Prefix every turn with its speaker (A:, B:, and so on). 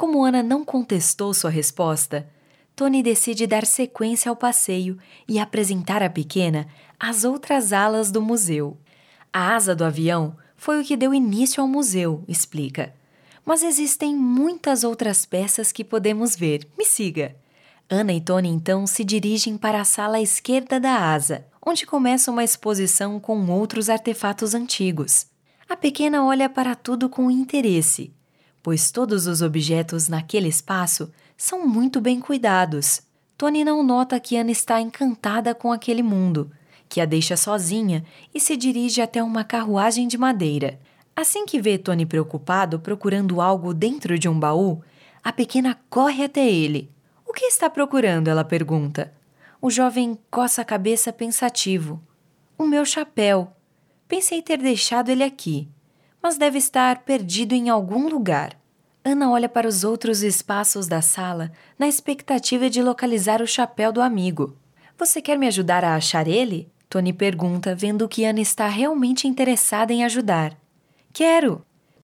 A: Como Ana não contestou sua resposta, Tony decide dar sequência ao passeio e apresentar à pequena as outras alas do museu. A asa do avião foi o que deu início ao museu, explica. Mas existem muitas outras peças que podemos ver. Me siga. Ana e Tony então se dirigem para a sala à esquerda da asa, onde começa uma exposição com outros artefatos antigos. A pequena olha para tudo com interesse, pois todos os objetos naquele espaço são muito bem cuidados. Tony não nota que Ana está encantada com aquele mundo, que a deixa sozinha e se dirige até uma carruagem de madeira. Assim que vê Tony preocupado procurando algo dentro de um baú, a pequena corre até ele. O que está procurando? ela pergunta. O jovem coça a cabeça pensativo. O meu chapéu. Pensei ter deixado ele aqui, mas deve estar perdido em algum lugar. Ana olha para os outros espaços da sala na expectativa de localizar o chapéu do amigo. Você quer me ajudar a achar ele? Tony pergunta, vendo que Ana está realmente interessada em ajudar. Quero!